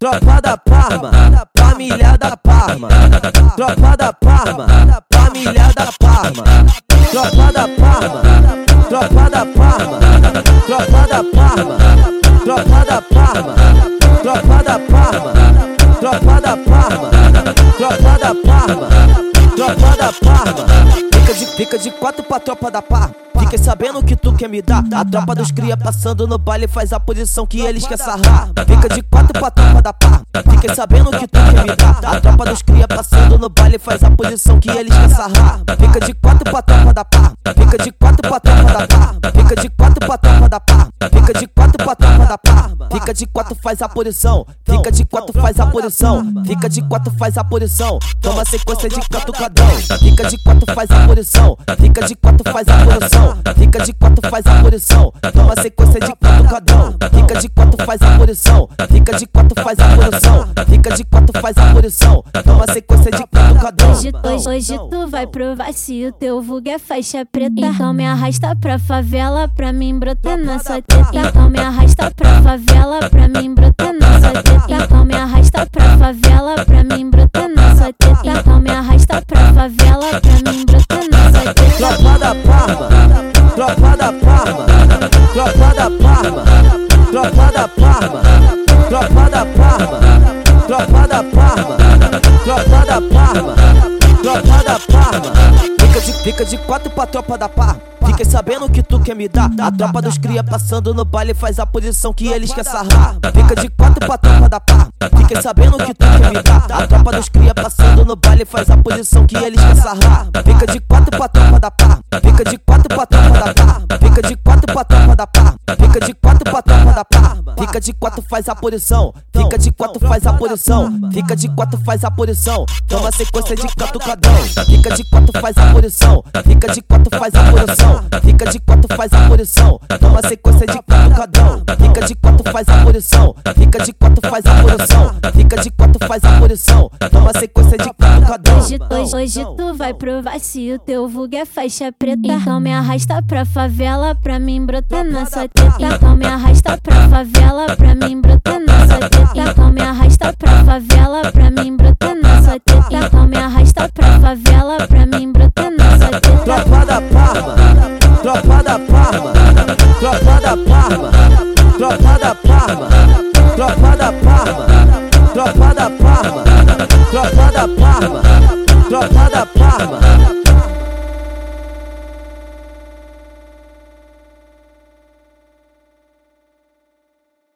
Tropa da Parma, família da Parma. Tropa da Parma, família da Parma. Tropa da Parma, tropa da Parma. Tropa da Parma, tropa da Parma. Tropa da Parma, tropa da Parma. Tropa da Parma, tropa da Parma. Fica de, fica de quatro pra tropa da Parma. Fiquei sabendo que tu quer me dar. A tropa dos cria passando no baile faz a posição que eles quer sarrar. Fica de quatro pra tropa da pá. Fiquei sabendo que tu quer me dar. A tropa dos cria passando no baile faz a posição que eles quer sarrar. Fica de quatro pra tropa da pá. Fica de quatro pra tropa da pá. Fica de quatro pra tropa da pá. Fica de quatro pra tropa. Fica de quatro faz a posição. Fica de quatro faz a posição. Fica de quatro faz a posição. Toma sequência de catucadão. Fica de quatro faz a posição. Fica de quatro faz a posição. Fica de quatro, faz a posição. Toma sequência de quatro cadrão. Fica de quatro, faz a posição. Fica de quatro, faz a posição. Fica de quatro, faz a posição. Toma sequência de quatro cadrão. Hoje, hoje, hoje tu vai provar se o teu vulgo é faixa preta. Então me arrasta pra favela pra mim brotar nessa teta. Então me arrasta pra da Parma, tropa da Parma, tropa da Parma, tropa da Parma, tropa da Parma. Fica de, fica de quatro pra tropa da Parma. Fiquei sabendo que tu quer me dar. A tropa dos cria passando no baile faz a posição que eles quer sarrar. Fica de quatro pra tropa da Parma. Fiquei sabendo que tu quer me dar. A tropa dos cria passando no baile faz a posição que eles quer sarrar. Fica de quatro pra tropa da Parma. Fica de quatro pra tropa da Parma. Fica de quatro pra tropa da Parma. Fica de quatro pra tropa da Parma. Fica de quatro faz a posição. Fica de quatro faz a posição. Fica de quatro faz a posição. Toma sequência de catucadão. Fica de quatro faz a posição. Fica de quatro faz a posição. Fica de quatro faz a posição. Toma sequência de catucadão. Fica de quatro faz a posição. Fica de quatro faz a posição. Fica de quatro faz a posição. Toma sequência de catucadão. Hoje, hoje, hoje tu vai provar se o teu vulgo é faixa preta. Então me arrasta pra favela pra mim brotar nessa teta. Então me arrasta pra favela pra mim brotar nessa teta. Então me arrasta pra favela pra mim brotar nessa teta. Então me arrasta pra favela pra mim brotar nessa teta. Tropa da Parma, tropa da Parma, tropa da Parma, tropa da Parma, tropa da Parma, tropa da Parma.